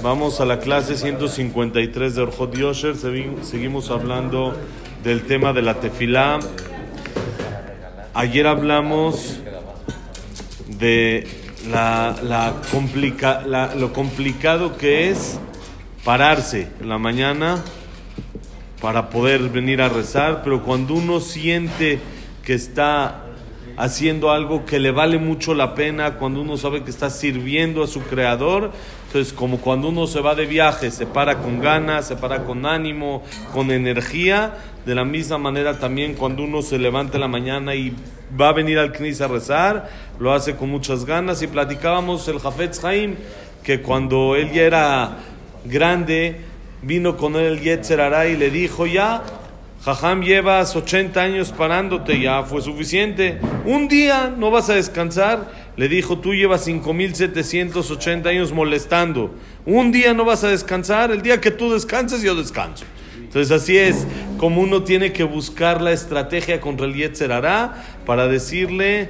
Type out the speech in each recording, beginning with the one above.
Vamos a la clase 153 de Orjot Yosher. Seguimos hablando del tema de la tefilá. Ayer hablamos de la, la, lo complicado que es pararse en la mañana para poder venir a rezar, pero cuando uno siente que está haciendo algo que le vale mucho la pena, cuando uno sabe que está sirviendo a su creador. Entonces, como cuando uno se va de viaje, se para con ganas, se para con ánimo, con energía, de la misma manera también cuando uno se levanta en la mañana y va a venir al Knis a rezar, lo hace con muchas ganas. Y platicábamos el Jafetz Haim, que cuando él ya era grande, vino con él el Yetzer y le dijo, ya, Jajam, llevas 80 años parándote, ya fue suficiente. Un día no vas a descansar. Le dijo, tú llevas 5.780 años molestando. Un día no vas a descansar. El día que tú descanses, yo descanso. Entonces así es como uno tiene que buscar la estrategia contra el Yetzer para decirle,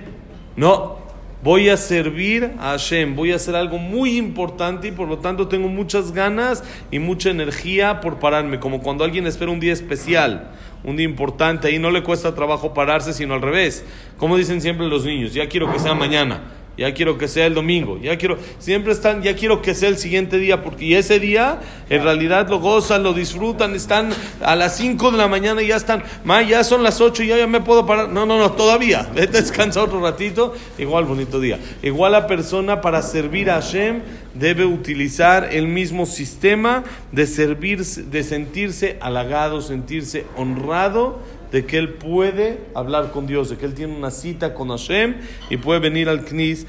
no, voy a servir a Hashem, voy a hacer algo muy importante y por lo tanto tengo muchas ganas y mucha energía por pararme, como cuando alguien espera un día especial, un día importante, ahí no le cuesta trabajo pararse, sino al revés. Como dicen siempre los niños, ya quiero que sea mañana ya quiero que sea el domingo, ya quiero, siempre están, ya quiero que sea el siguiente día, porque ese día en realidad lo gozan, lo disfrutan, están a las 5 de la mañana y ya están, ma, ya son las 8 y ya, ya me puedo parar. No, no, no, todavía, descansa otro ratito, igual bonito día. Igual la persona para servir a Hashem debe utilizar el mismo sistema de servir, de sentirse halagado, sentirse honrado de que él puede hablar con Dios, de que él tiene una cita con Hashem y puede venir al Knis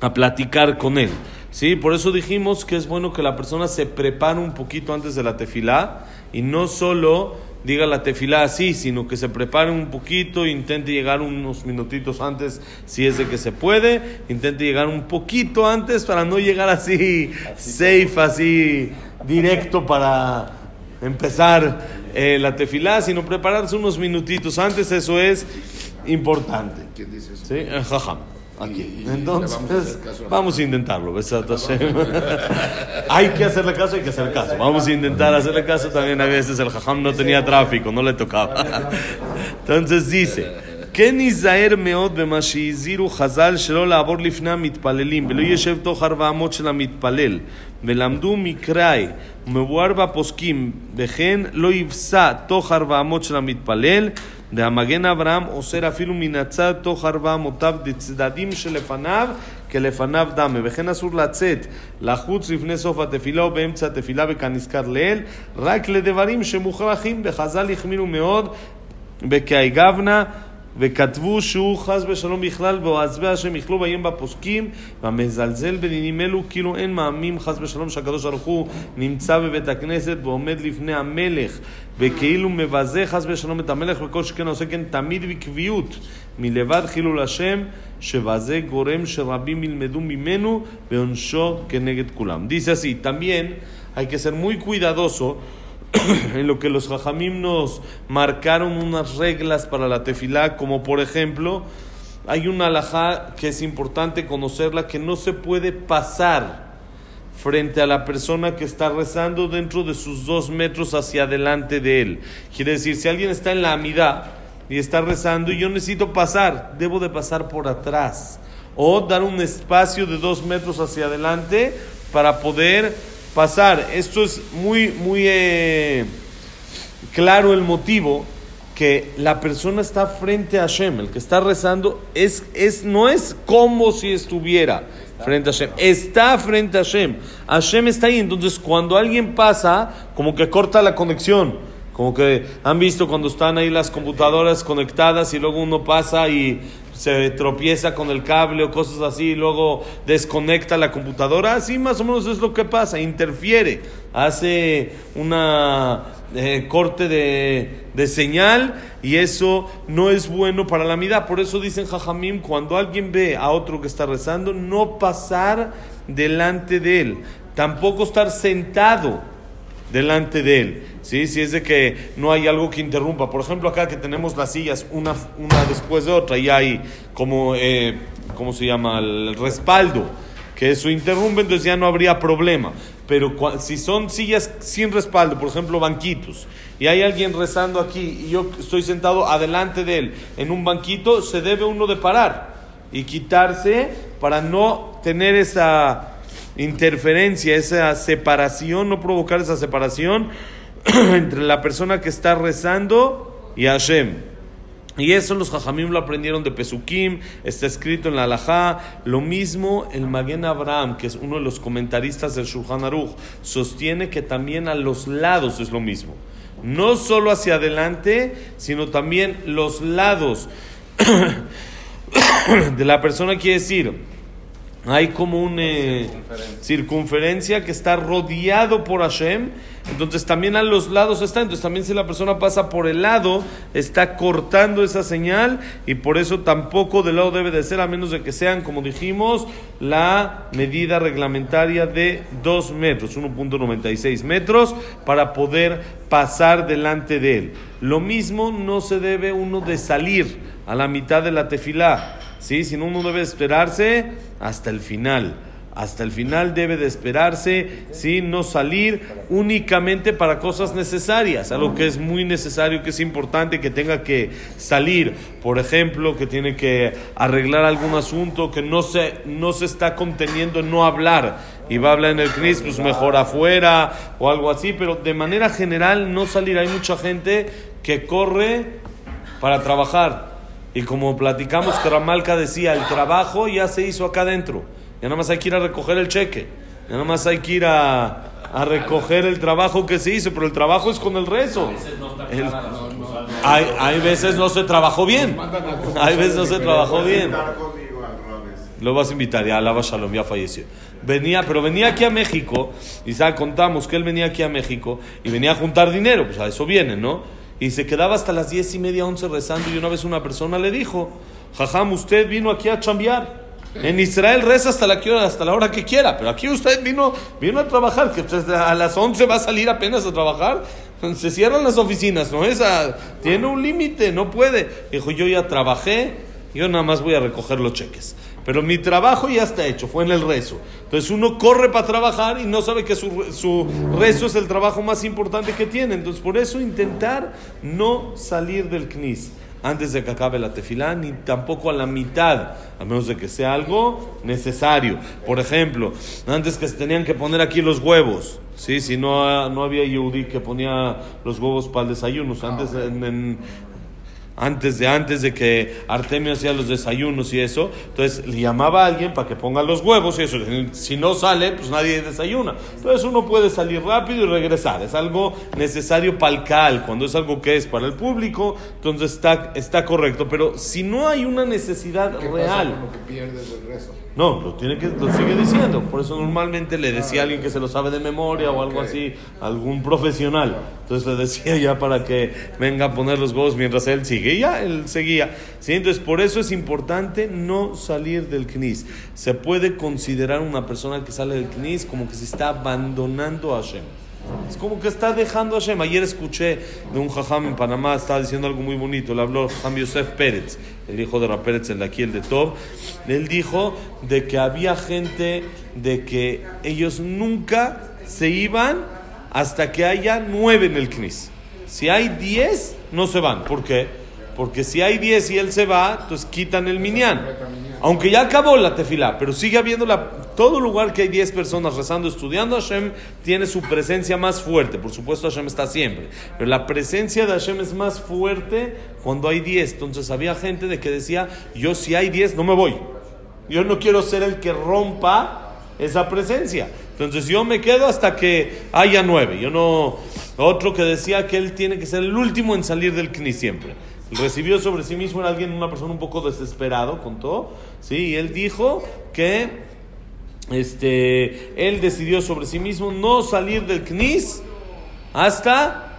a platicar con él. ¿Sí? Por eso dijimos que es bueno que la persona se prepare un poquito antes de la tefilá y no solo diga la tefilá así, sino que se prepare un poquito, intente llegar unos minutitos antes si es de que se puede, intente llegar un poquito antes para no llegar así, safe, así directo para empezar eh, la tefilá, sino prepararse unos minutitos antes, eso es importante. ¿Quién dice eso? ¿Sí? El jajam. Aquí. Entonces, vamos a, intentarlo. hay que hacerle caso, hay que hacer caso. Vamos a intentar hacerle caso también. A veces el jajam no tenía tráfico, no le tocaba. Entonces dice. כן ייזהר מאוד במה שהזהירו חז"ל שלא לעבור לפני המתפללים ולא ישב תוך ארבע אמות של המתפלל. ולמדו מקראי ומבואר בפוסקים וכן לא יפסע תוך ארבע אמות של המתפלל. והמגן אברהם אוסר אפילו מן הצד תוך ארבע אמותיו דצדדים שלפניו כלפניו דמה. וכן אסור לצאת לחוץ לפני סוף התפילה או באמצע התפילה וכנזכר לעיל רק לדברים שמוכרחים. וחז"ל החמירו מאוד בכאי גבנה וכתבו שהוא חס ושלום בכלל ועזבי השם יכלו בהם בפוסקים והמזלזל בדינים אלו כאילו אין מאמין חס ושלום שהקדוש ברוך הוא נמצא בבית הכנסת ועומד לפני המלך וכאילו מבזה חס ושלום את המלך וכל שכן עושה כן תמיד בקביעות מלבד חילול השם שבזה גורם שרבים ילמדו ממנו ועונשו כנגד כולם. Dice así, también hay que ser muy cuidadoso en lo que los jajamim nos marcaron unas reglas para la tefilá, como por ejemplo, hay una alajá que es importante conocerla, que no se puede pasar frente a la persona que está rezando dentro de sus dos metros hacia adelante de él. Quiere decir, si alguien está en la amidad y está rezando y yo necesito pasar, debo de pasar por atrás o dar un espacio de dos metros hacia adelante para poder pasar. Esto es muy, muy eh, claro el motivo que la persona está frente a Hashem, el que está rezando, es, es, no es como si estuviera frente a Hashem, está frente a Hashem. Hashem está ahí, entonces cuando alguien pasa, como que corta la conexión. Como que han visto cuando están ahí las computadoras conectadas y luego uno pasa y se tropieza con el cable o cosas así y luego desconecta la computadora. Así más o menos es lo que pasa, interfiere, hace una eh, corte de, de, señal y eso no es bueno para la vida. Por eso dicen Jajamim, cuando alguien ve a otro que está rezando, no pasar delante de él, tampoco estar sentado delante de él. ¿sí? Si es de que no hay algo que interrumpa. Por ejemplo, acá que tenemos las sillas una, una después de otra y hay como, eh, ¿cómo se llama? El respaldo. que eso interrumpe, entonces ya no habría problema. Pero si son sillas sin respaldo, por ejemplo, banquitos, y hay alguien rezando aquí y yo estoy sentado adelante de él en un banquito, se debe uno de parar y quitarse para no tener esa interferencia, esa separación, no provocar esa separación entre la persona que está rezando y Hashem. Y eso los jajamim lo aprendieron de Pesukim, está escrito en la Alajá. Lo mismo el Maguen Abraham, que es uno de los comentaristas del Shulchan Aruch, sostiene que también a los lados es lo mismo. No solo hacia adelante, sino también los lados de la persona, quiere decir, hay como una eh, circunferencia. que está rodeado por Hashem, entonces también a los lados está, entonces también si la persona pasa por el lado, está cortando esa señal y por eso tampoco del lado debe de ser, a menos de que sean, como dijimos, la medida reglamentaria de 2 metros, 1.96 metros, para poder pasar delante de él. Lo mismo no se debe uno de salir a la mitad de la tefilá ¿sí? Si no, uno debe esperarse hasta el final. Hasta el final debe de esperarse, ¿sí? no salir únicamente para cosas necesarias, algo que es muy necesario, que es importante que tenga que salir, por ejemplo, que tiene que arreglar algún asunto que no se, no se está conteniendo en no hablar y va a hablar en el CNIS, pues mejor afuera o algo así, pero de manera general no salir. Hay mucha gente que corre para trabajar y como platicamos que Ramalca decía, el trabajo ya se hizo acá adentro. Ya nada más hay que ir a recoger el cheque. Ya nada más hay que ir a, a recoger el trabajo que se hizo, pero el trabajo es con el rezo. hay, hay veces no se trabajó bien. Hay veces no se trabajó bien. Lo vas a invitar, ya Alaba Shalom, ya falleció. Venía, pero venía aquí a México, y ya contamos que él venía aquí a México y venía a juntar dinero, pues a eso viene, ¿no? Y se quedaba hasta las diez y media, once rezando y una vez una persona le dijo, Jajam, usted vino aquí a chambear. En Israel reza hasta la, hasta la hora que quiera, pero aquí usted vino, vino a trabajar, que a las once va a salir apenas a trabajar. Se cierran las oficinas, ¿no? Esa, tiene un límite, no puede. Dijo, yo ya trabajé, yo nada más voy a recoger los cheques. Pero mi trabajo ya está hecho, fue en el rezo. Entonces uno corre para trabajar y no sabe que su, su, rezo es el trabajo más importante que tiene. Entonces por eso intentar no salir del knis antes de que acabe la tefilá, ni tampoco a la mitad, a menos de que sea algo necesario. Por ejemplo, antes que se tenían que poner aquí los huevos, ¿sí? si no, no había Yehudi que ponía los huevos para el desayuno, antes en, antes de, antes de que Artemio hacía los desayunos y eso, entonces le llamaba a alguien para que ponga los huevos y eso. Si no sale, pues nadie desayuna. Entonces uno puede salir rápido y regresar. Es algo necesario para el cal. Cuando es algo que es para el público, entonces está, está correcto. Pero si no hay una necesidad real. No, lo, tiene que, lo sigue diciendo. Por eso normalmente le decía a alguien que se lo sabe de memoria o algo así, algún profesional. Entonces le decía ya para que venga a poner los huevos mientras él sigue. Y ya él seguía. ¿Sí? Entonces por eso es importante no salir del CNIS. Se puede considerar una persona que sale del CNIS como que se está abandonando a Hashem. Es como que está dejando a Hashem. Ayer escuché de un jajam en Panamá, estaba diciendo algo muy bonito. Le habló Jajam Yosef Pérez, el hijo de Rapérez, el de aquí, el de Top. Él dijo de que había gente de que ellos nunca se iban hasta que haya nueve en el CNIS. Si hay diez, no se van. ¿Por qué? Porque si hay diez y él se va, entonces quitan el minyan. Aunque ya acabó la tefilá, pero sigue habiendo la, todo lugar que hay 10 personas rezando, estudiando, Hashem tiene su presencia más fuerte. Por supuesto, Hashem está siempre. Pero la presencia de Hashem es más fuerte cuando hay 10. Entonces había gente de que decía, yo si hay 10 no me voy. Yo no quiero ser el que rompa esa presencia. Entonces yo me quedo hasta que haya 9. Yo no... Otro que decía que él tiene que ser el último en salir del CNI siempre recibió sobre sí mismo era alguien, una persona un poco desesperado, contó, ¿sí? Y él dijo que este, él decidió sobre sí mismo no salir del CNIS hasta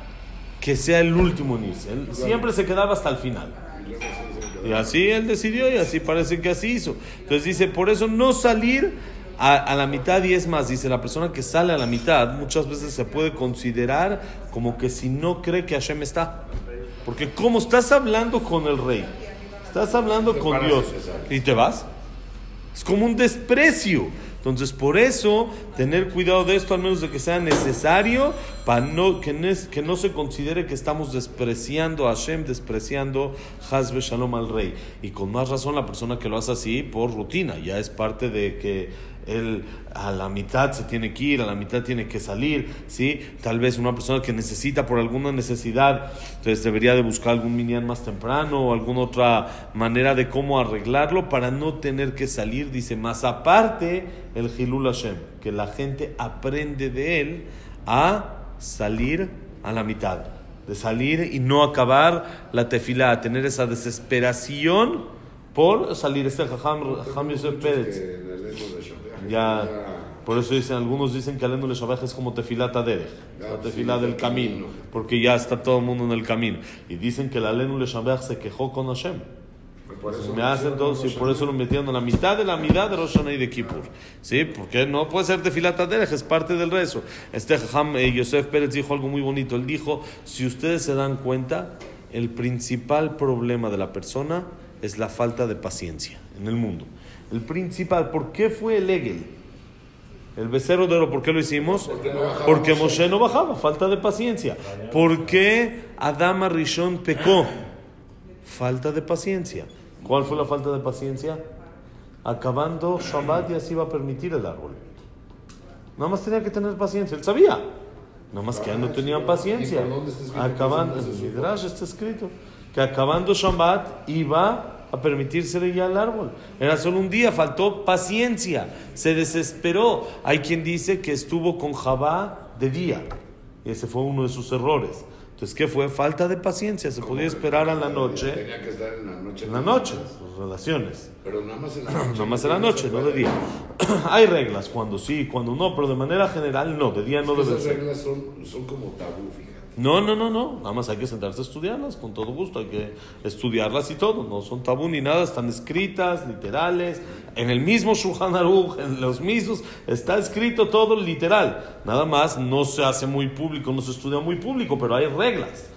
que sea el último en Él siempre se quedaba hasta el final. Y así él decidió y así parece que así hizo. Entonces dice, por eso no salir a, a, la mitad y es más, dice, la persona que sale a la mitad muchas veces se puede considerar como que si no cree que Hashem está. Porque como estás hablando con el rey, estás hablando con Dios y te vas, es como un desprecio. Entonces, por eso, tener cuidado de esto, al menos de que sea necesario, para no, que, no, que no se considere que estamos despreciando a Hashem, despreciando Hazbe Shalom al rey. Y con más razón la persona que lo hace así por rutina, ya es parte de que él a la mitad se tiene que ir, a la mitad tiene que salir, ¿sí? Tal vez una persona que necesita por alguna necesidad, entonces debería de buscar algún minyan más temprano o alguna otra manera de cómo arreglarlo para no tener que salir, dice, más aparte el Hilul Hashem, que la gente aprende de él a salir a la mitad, de salir y no acabar la tefila, a tener esa desesperación por salir. Este Jajam Yosef Pérez. Ya, por eso dicen, algunos dicen que Alenu Leshabaj es como tefilata derech, la tefila del camino, porque ya está todo el mundo en el camino. Y dicen que el Alenu Leshabaj se quejó con Hashem. Por eso me hacen todos y por eso lo metieron en la mitad de la mitad de Rosh y de Kippur. ¿Sí? Porque no puede ser tefilata derech, es parte del rezo. Este Jajam eh, Yosef Pérez dijo algo muy bonito. Él dijo, si ustedes se dan cuenta, el principal problema de la persona es la falta de paciencia en el mundo. El principal, ¿por qué fue el Egel? El becerro de oro, ¿por qué lo hicimos? Porque, Moshe no bajaba, falta de paciencia. ¿Por qué Adama Rishon pecó? Falta de paciencia. ¿Cuál fue la falta de paciencia? Acabando Shabbat ya se iba a permitir el árbol. Nada más tenía que tener paciencia, él sabía. Nada más que ya no tenían paciencia. Acabando, en Midrash está escrito que acabando Shabbat iba a permitírsele ya el árbol. Era solo un día, faltó paciencia, se desesperó. Hay quien dice que estuvo con Jabá de día. Y ese fue uno de sus errores. Entonces, ¿qué fue? Falta de paciencia. Se podía esperar a la noche. Tenía que estar en la noche. En la noche, relaciones. Pero nada más en la noche. nada más en la noche, no de día. Hay reglas, cuando sí, cuando no, pero de manera general no, de día no debe Esas ser. reglas son, son como tabú, fíjate. No, no, no, no. Nada más hay que sentarse a estudiarlas con todo gusto. Hay que estudiarlas y todo. No son tabú ni nada. Están escritas, literales. En el mismo Shulchan Aruch, en los mismos, está escrito todo literal. Nada más no se hace muy público, no se estudia muy público, pero hay reglas.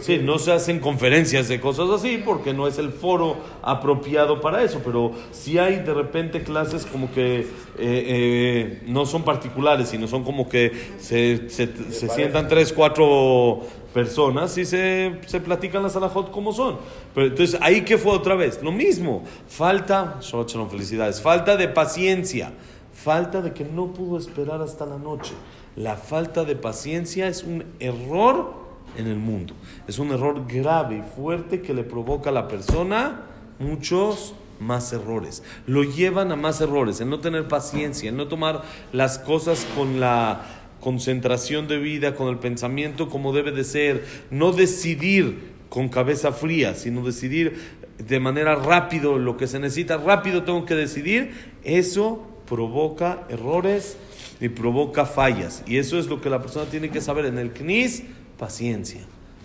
¿Sí? No se hacen conferencias de cosas así porque no es el foro apropiado para eso, pero sí hay de repente clases como que eh, eh, no son particulares, sino son como que se, se, se sientan tres, cuatro personas y se, se platican las alajot como son. Pero entonces, ahí que fue otra vez, lo mismo, falta, Shalom, felicidades, falta de paciencia, falta de que no pudo esperar hasta la noche. La falta de paciencia es un error en el mundo. Es un error grave y fuerte que le provoca a la persona muchos más errores. Lo llevan a más errores, el no tener paciencia, el no tomar las cosas con la concentración de vida, con el pensamiento como debe de ser, no decidir con cabeza fría, sino decidir de manera rápido lo que se necesita, rápido tengo que decidir, eso provoca errores y provoca fallas. Y eso es lo que la persona tiene que saber en el CNIS, paciencia.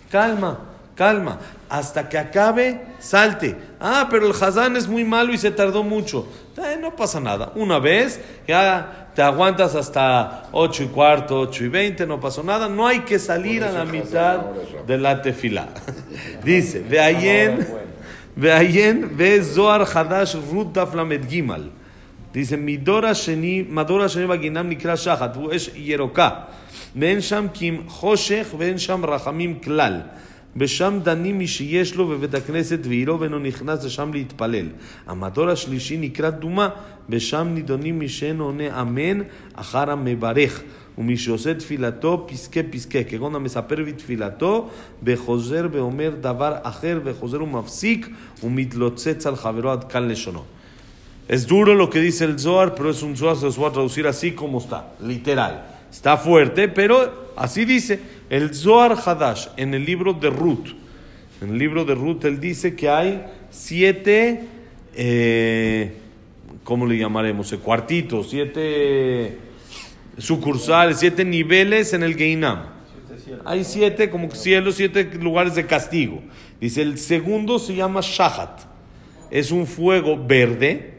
Calma, calma, hasta que acabe, salte. Ah, pero el Hazán es muy malo y se tardó mucho. Eh, no pasa nada. Una vez, ya te aguantas hasta 8 y cuarto, 8 y 20, no pasó nada. No hay que salir a la mitad de la tefila. Dice, de ayen, de ayen, ve Zohar Hadash Rut Daf Lamed Gimal. Dice, מדור השני, מדור השני בגינם נקרא שחת, והוא אש ירוקה. ואין שם חושך ואין שם רחמים כלל. ושם דנים מי שיש לו בבית הכנסת ועילו ואינו נכנס לשם להתפלל. המדור השלישי נקרא דומה, ושם נידונים מי שאין עונה אמן אחר המברך. ומי שעושה תפילתו פסקי פסקי, כגון המספר בתפילתו, וחוזר ואומר דבר אחר, וחוזר ומפסיק, ומתלוצץ על חברו עד כאן לשונו. Es duro lo que dice el Zohar, pero es un Zohar, se los voy a traducir así como está, literal. Está fuerte, pero así dice. El Zohar Hadash, en el libro de Ruth, en el libro de Ruth, él dice que hay siete, eh, ¿cómo le llamaremos? Eh, Cuartitos, siete sucursales, siete niveles en el Geinam. Hay siete como cielos, siete lugares de castigo. Dice, el segundo se llama Shahat. Es un fuego verde.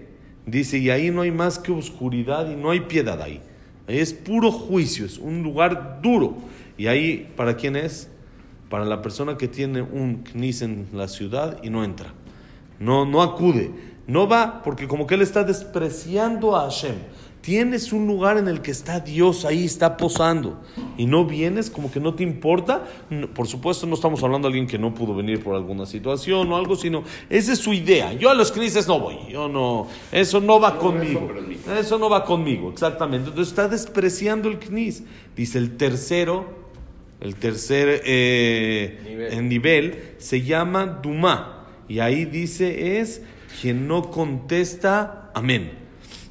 Dice, y ahí no hay más que oscuridad y no hay piedad ahí. Ahí es puro juicio, es un lugar duro. Y ahí, ¿para quién es? Para la persona que tiene un knis en la ciudad y no entra. No, no acude. No va porque como que él está despreciando a Hashem. Tienes un lugar en el que está Dios ahí, está posando. Y no vienes, como que no te importa. No, por supuesto, no estamos hablando de alguien que no pudo venir por alguna situación o algo, sino esa es su idea. Yo a los knesses no voy. Yo no. Eso no va No, conmigo. eso no va conmigo, exactamente. Entonces está despreciando el knis. Dice el tercero, el tercer eh, Nivel. nivel se llama Duma. Y ahí dice es quien no contesta amén.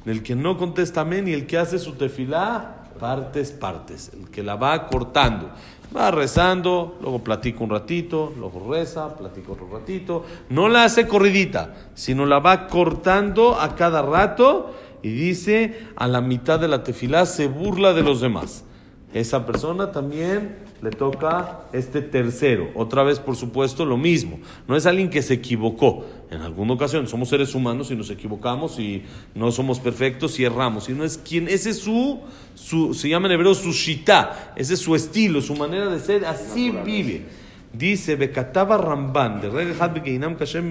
El que no contesta amén y el que hace su tefilá, partes, partes. El que la va cortando. Va rezando, luego platica un ratito, luego reza, platica otro ratito. No la hace corridita, sino la va cortando a cada rato y dice a la mitad de la tefilá se burla de los demás. Esa persona también le toca este tercero. Otra vez, por supuesto, lo mismo. No es alguien que se equivocó. En alguna ocasión somos seres humanos y nos equivocamos y no somos perfectos y erramos. Sino es quien, ese es su, su se llama en hebreo su shita. Ese es su estilo, su manera de ser. Así vive. Dice, Bekataba Ramban, de Reg Hashem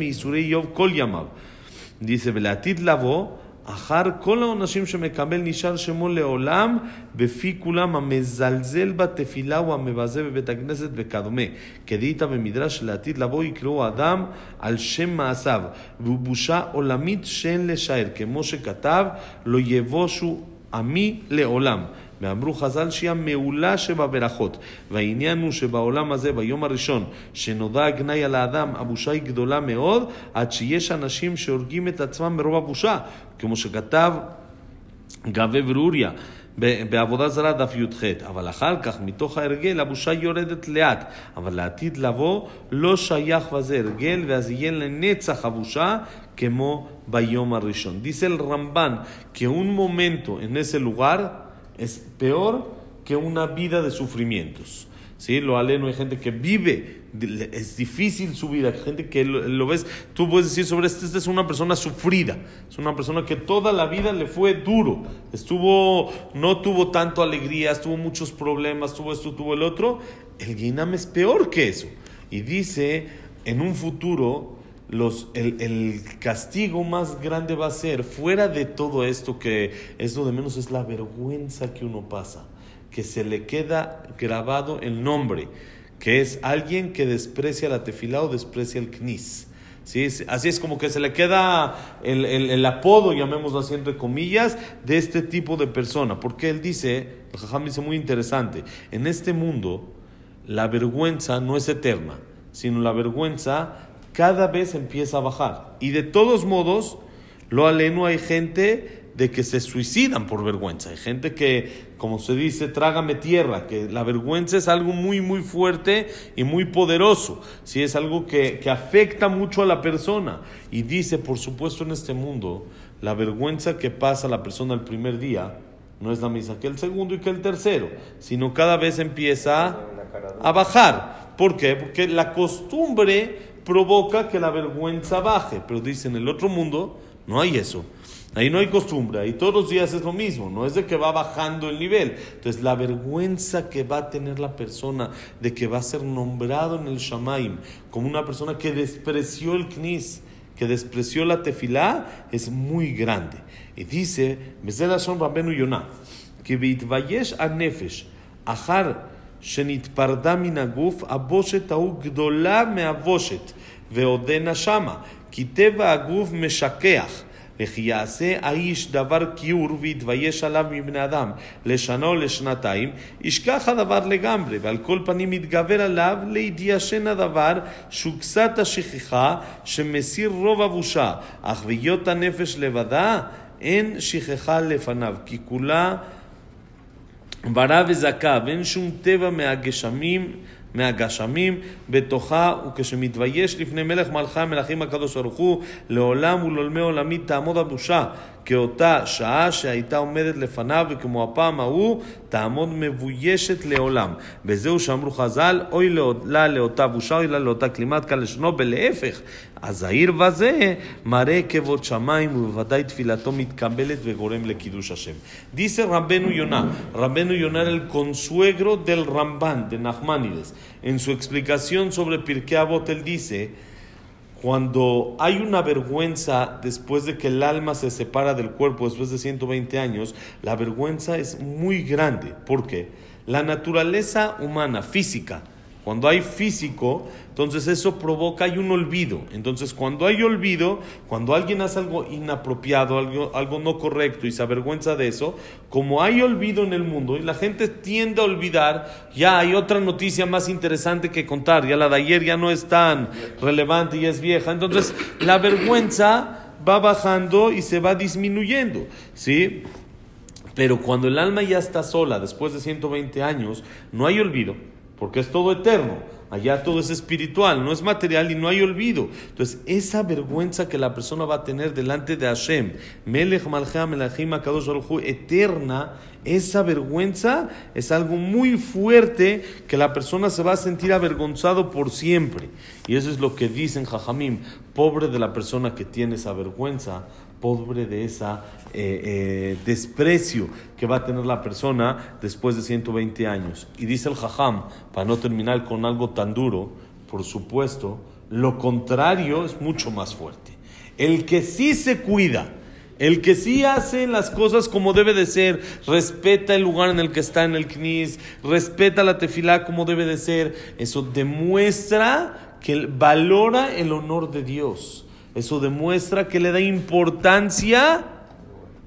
Kol Yamav. Dice, Belatid Lavo. אחר כל העונשים שמקבל נשאר שמו לעולם, בפי כולם המזלזל בתפילה הוא המבזה בבית הכנסת וכדומה. כדאיתא במדרש שלעתיד לבוא יקראו אדם על שם מעשיו, והוא בושה עולמית שאין לשער, כמו שכתב, לא יבושו עמי לעולם. ואמרו חז"ל שהיא המעולה שבברכות. והעניין הוא שבעולם הזה, ביום הראשון, שנודע הגנאי על האדם, הבושה היא גדולה מאוד, עד שיש אנשים שהורגים את עצמם מרוב הבושה. כמו שכתב גבי ברוריה ב- בעבודה זרה דף י"ח, אבל אחר כך מתוך ההרגל הבושה יורדת לאט, אבל לעתיד לבוא לא שייך בזה הרגל, ואז יהיה לנצח הבושה כמו ביום הראשון. Dice el Ramban que un momento en es peor que una vida de sufrimientos. ¿Sí? Lo aleno, hay gente que vive, es difícil su vida, gente que lo, ves, tú puedes decir sobre este, esta es una persona sufrida, es una persona que toda la vida le fue duro, estuvo, no tuvo tanto alegrías, tuvo muchos problemas, tuvo esto, tuvo el otro, el Guinam es peor que eso. Y dice, en un futuro, los, el, el castigo más grande va a ser, fuera de todo esto que es lo de menos, es la vergüenza que uno pasa que se le queda grabado el nombre, que es alguien que desprecia la tefilá o desprecia el knis. ¿Sí? Así es como que se le queda el, el- el apodo, llamémoslo así entre comillas, de este tipo de persona. Porque él dice, el Jajam dice muy interesante, en este mundo la vergüenza no es eterna, sino la vergüenza cada vez empieza a bajar. Y de todos modos, lo aleno hay gente de que se suicidan por vergüenza. Hay gente que, como se dice, trágame tierra, que la vergüenza es algo muy, muy fuerte y muy poderoso. Sí, es algo que, que afecta mucho a la persona. Y dice, por supuesto, en este mundo, la vergüenza que pasa la persona el primer día no es la misma que el segundo y que el tercero, sino cada vez empieza a bajar. ¿Por qué? Porque la costumbre provoca que la vergüenza baje. Pero dice, en el otro mundo no hay eso. Ahí no hay costumbre, ahí todos los días es lo mismo, no es de que va bajando el nivel. Entonces, la vergüenza que va a tener la persona de que va a ser nombrado en el Shamaim como una persona que despreció el Knis, que despreció la tefilá, es muy grande. Y dice, Meselashon Rabenu Yonah, que Vitvayesh Anefesh, Ahar שנתפרדה מן הגוף, הבושת ההוא גדולה מהבושת, ועודנה שמה, כי טבע הגוף משכח. וכי יעשה האיש דבר כיעור ויתבייש עליו מבני אדם לשנה או לשנתיים, ישכח הדבר לגמרי, ועל כל פנים יתגבר עליו להתיישן הדבר שהוא קצת השכחה שמסיר רוב הבושה, אך בהיות הנפש לבדה אין שכחה לפניו, כי כולה ברא וזכה, ואין שום טבע מהגשמים, מהגשמים בתוכה, וכשמתבייש לפני מלך מלכי המלכים הקדוש ברוך הוא, לעולם ולעולמי עולמי תעמוד הבושה, כאותה שעה שהייתה עומדת לפניו, וכמו הפעם ההוא, תעמוד מבוישת לעולם. וזהו שאמרו חז"ל, אוי לה לאותה בושה, אוי לה לאותה כלימת קל לשונו, ולהפך, הזהיר בזה מראה כבוד שמיים, ובוודאי תפילתו מתקבלת וגורם לקידוש השם. Dice Rabbenu Yonah, Rabbenu Yonah era el consuegro del Ramban, de Nachmanides. En su explicación sobre Pirkei Avot, él dice, cuando hay una vergüenza después de que el alma se separa del cuerpo después de 120 años, la vergüenza es muy grande. ¿Por qué? La naturaleza humana, física, cuando hay físico, entonces eso provoca, hay un olvido. Entonces cuando hay olvido, cuando alguien hace algo inapropiado, algo, algo no correcto y se avergüenza de eso, como hay olvido en el mundo y la gente tiende a olvidar, ya hay otra noticia más interesante que contar, ya la de ayer ya no es tan relevante y es vieja. Entonces la vergüenza va bajando y se va disminuyendo. ¿Sí? Pero cuando el alma ya está sola, después de 120 años, no hay olvido porque es todo eterno. Allá todo es espiritual, no es material y no hay olvido. Entonces, esa vergüenza que la persona va a tener delante de Hashem, Melech Malchea Melachim Akadosh eterna, esa vergüenza es algo muy fuerte que la persona se va a sentir avergonzado por siempre. Y eso es lo que dicen Jajamim, pobre de la persona que tiene esa vergüenza, pobre de esa eh, eh, desprecio que va a tener la persona después de 120 años. Y dice el Jajam, para no terminar con algo tan duro, por supuesto, lo contrario es mucho más fuerte. El que sí se cuida, el que sí hace las cosas como debe de ser, respeta el lugar en el que está en el knis, respeta la tefilá como debe de ser, eso demuestra que valora el honor de Dios. Eso demuestra que le da importancia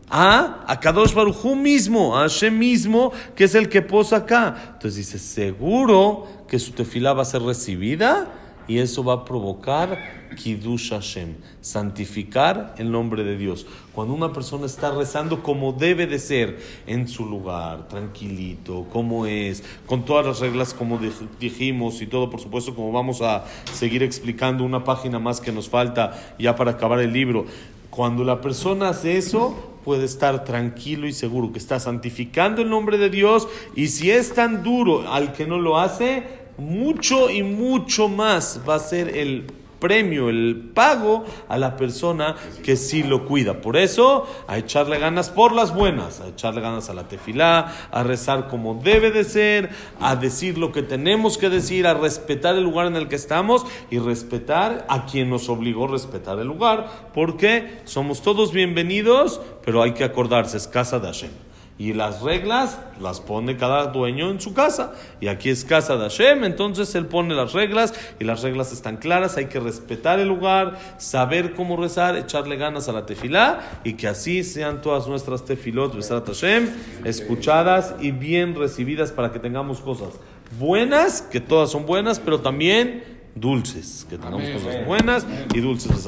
a, a Kadosh Barujú mismo, a Hashem mismo, que es el que posa acá. Entonces dice, seguro que su tefilá va a ser recibida y eso va a provocar Kiddush Hashem, santificar el nombre de Dios. Cuando una persona está rezando como debe de ser, en su lugar, tranquilito, como es, con todas las reglas como dijimos y todo, por supuesto, como vamos a seguir explicando una página más que nos falta ya para acabar el libro. Cuando la persona hace eso, puede estar tranquilo y seguro que está santificando el nombre de Dios y si es tan duro al que no lo hace, mucho y mucho más va a ser el premio, el pago a la persona que sí lo cuida. Por eso, a echarle ganas por las buenas, a echarle ganas a la tefilá, a rezar como debe de ser, a decir lo que tenemos que decir, a respetar el lugar en el que estamos y respetar a quien nos obligó a respetar el lugar, porque somos todos bienvenidos, pero hay que acordarse, es casa de Hashem. Y las reglas las pone cada dueño en su casa. Y aquí es casa de Hashem, entonces él pone las reglas y las reglas están claras. Hay que respetar el lugar, saber cómo rezar, echarle ganas a la tefilá y que así sean todas nuestras tefilot, Besat Hashem, escuchadas y bien recibidas para que tengamos cosas buenas, que todas son buenas, pero también dulces, que tengamos cosas buenas y dulces.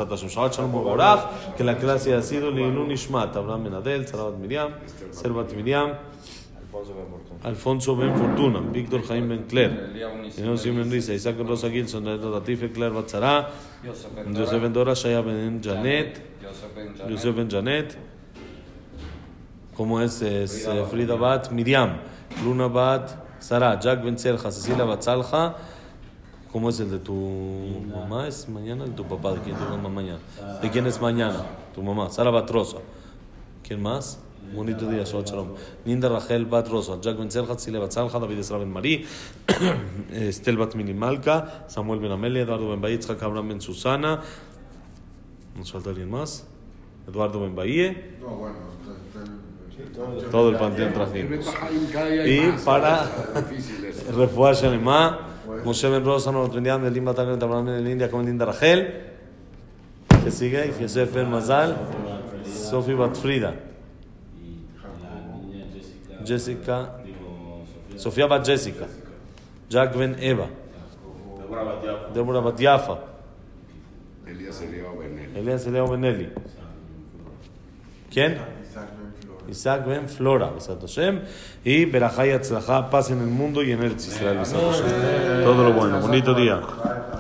Que la clase ha sido Leilun Ishmat, Abraham Benadel, Sarabat Miriam, Servat Miriam, Alfonso Ben Fortuna, Víctor Jaime Ben Claire, Inés Simon Risa, Isaac Rosa Gilson, Latife Claire Batzara, Joseph Ben Dora, Shaya Ben Janet, Joseph Ben Janet, ¿cómo es? es Frida Bat Miriam, Luna Bat Sara, Jack Ben Serja, Cecilia Batzalja, ¿Cómo es el de tu mamá? ¿Es mañana? ¿El de tu papá? ¿De quién tu mamá mañana? ¿De quién es mañana? Tu mamá. Sara Batrosa. ¿Quién más? Bonito día, Shabbat Shalom. Ninda Rachel Batrosa. Jack Ben Zelhat, Sile Batzalja, David Esra Ben Marí, Estel Bat Milimalka, Samuel Ben Amelia, Eduardo Ben Itzhak Abraham Ben Susana. ¿Nos falta alguien más? Eduardo Ben Bahía. No, bueno, todo el panteón trajimos. Y para Refuah Shalema. Moshe Ben Rosa, del Limba también, también en India, como Linda Rachel. ¿Qué sigue? Yosef Ben Mazal, Sophie Batfrida, Jessica, Sofía Bat Jessica, Jack Ben Eva, Deborah Bat Yafa, Elías Benelli. Elías Benelli. ¿Quién? Isaac Ben Flora, Besat Hashem, y Berajay Atzlajá, paz en el mundo y en el Israel, Besat Hashem. Todo lo bueno, bonito día.